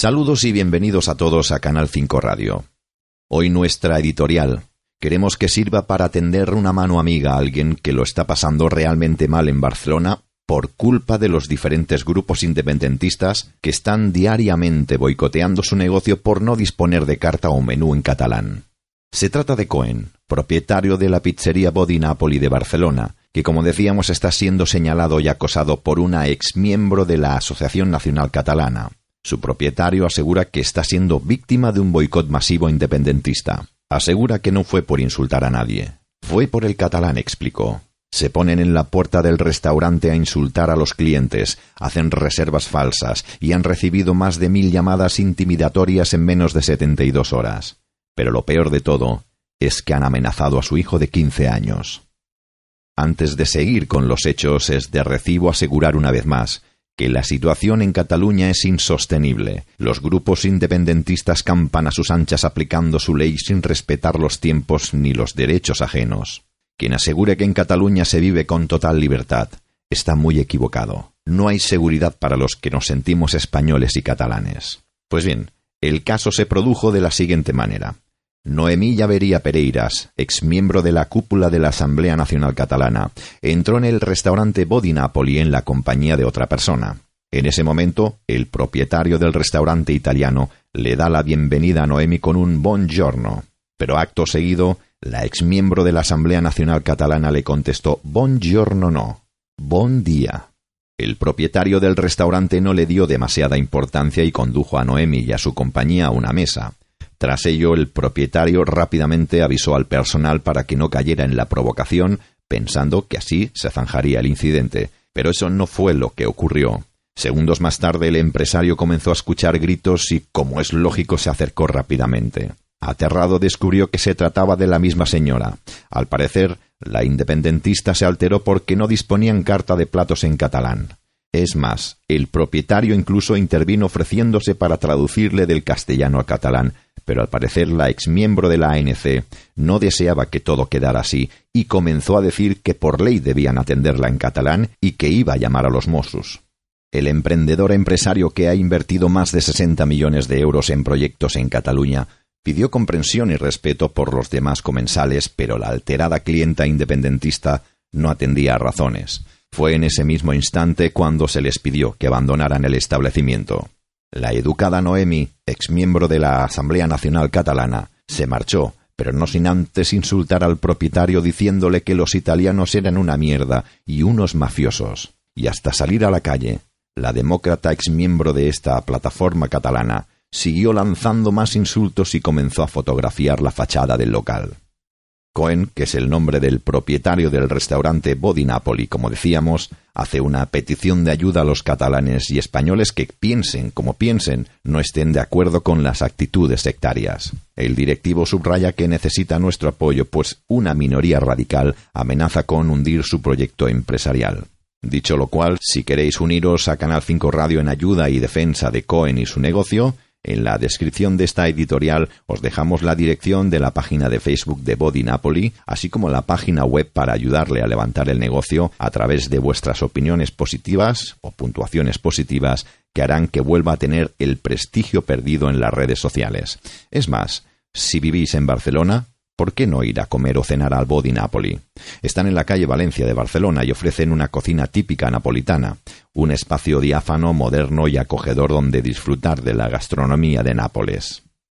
Saludos y bienvenidos a todos a Canal 5 Radio. Hoy nuestra editorial. Queremos que sirva para tender una mano amiga a alguien que lo está pasando realmente mal en Barcelona por culpa de los diferentes grupos independentistas que están diariamente boicoteando su negocio por no disponer de carta o menú en catalán. Se trata de Cohen, propietario de la pizzería Body Napoli de Barcelona, que como decíamos está siendo señalado y acosado por una ex miembro de la Asociación Nacional Catalana. Su propietario asegura que está siendo víctima de un boicot masivo independentista. Asegura que no fue por insultar a nadie. Fue por el catalán, explicó. Se ponen en la puerta del restaurante a insultar a los clientes, hacen reservas falsas y han recibido más de mil llamadas intimidatorias en menos de setenta y dos horas. Pero lo peor de todo es que han amenazado a su hijo de quince años. Antes de seguir con los hechos, es de recibo asegurar una vez más que la situación en Cataluña es insostenible. Los grupos independentistas campan a sus anchas aplicando su ley sin respetar los tiempos ni los derechos ajenos. Quien asegure que en Cataluña se vive con total libertad está muy equivocado. No hay seguridad para los que nos sentimos españoles y catalanes. Pues bien, el caso se produjo de la siguiente manera. Noemí Llavería Pereiras, exmiembro de la cúpula de la Asamblea Nacional Catalana, entró en el restaurante Bodi Napoli en la compañía de otra persona. En ese momento, el propietario del restaurante italiano le da la bienvenida a Noemi con un buongiorno. Pero acto seguido, la exmiembro de la Asamblea Nacional Catalana le contestó buongiorno no, bon día. El propietario del restaurante no le dio demasiada importancia y condujo a Noemi y a su compañía a una mesa. Tras ello, el propietario rápidamente avisó al personal para que no cayera en la provocación, pensando que así se zanjaría el incidente. Pero eso no fue lo que ocurrió. Segundos más tarde, el empresario comenzó a escuchar gritos y, como es lógico, se acercó rápidamente. Aterrado descubrió que se trataba de la misma señora. Al parecer, la independentista se alteró porque no disponían carta de platos en catalán. Es más, el propietario incluso intervino ofreciéndose para traducirle del castellano al catalán, pero al parecer la exmiembro de la ANC no deseaba que todo quedara así y comenzó a decir que por ley debían atenderla en catalán y que iba a llamar a los Mossos. El emprendedor empresario que ha invertido más de sesenta millones de euros en proyectos en Cataluña pidió comprensión y respeto por los demás comensales, pero la alterada clienta independentista no atendía a razones. Fue en ese mismo instante cuando se les pidió que abandonaran el establecimiento. La educada Noemi, exmiembro de la Asamblea Nacional Catalana, se marchó, pero no sin antes insultar al propietario diciéndole que los italianos eran una mierda y unos mafiosos. Y hasta salir a la calle, la demócrata exmiembro de esta plataforma catalana siguió lanzando más insultos y comenzó a fotografiar la fachada del local. Cohen, que es el nombre del propietario del restaurante Body Napoli, como decíamos, hace una petición de ayuda a los catalanes y españoles que piensen como piensen, no estén de acuerdo con las actitudes sectarias. El directivo subraya que necesita nuestro apoyo, pues una minoría radical amenaza con hundir su proyecto empresarial. Dicho lo cual, si queréis uniros a Canal 5 Radio en ayuda y defensa de Cohen y su negocio, en la descripción de esta editorial os dejamos la dirección de la página de Facebook de Body Napoli, así como la página web para ayudarle a levantar el negocio a través de vuestras opiniones positivas o puntuaciones positivas que harán que vuelva a tener el prestigio perdido en las redes sociales. Es más, si vivís en Barcelona, ¿por qué no ir a comer o cenar al Body Napoli? Están en la calle Valencia de Barcelona y ofrecen una cocina típica napolitana, un espacio diáfano, moderno y acogedor donde disfrutar de la gastronomía de Nápoles.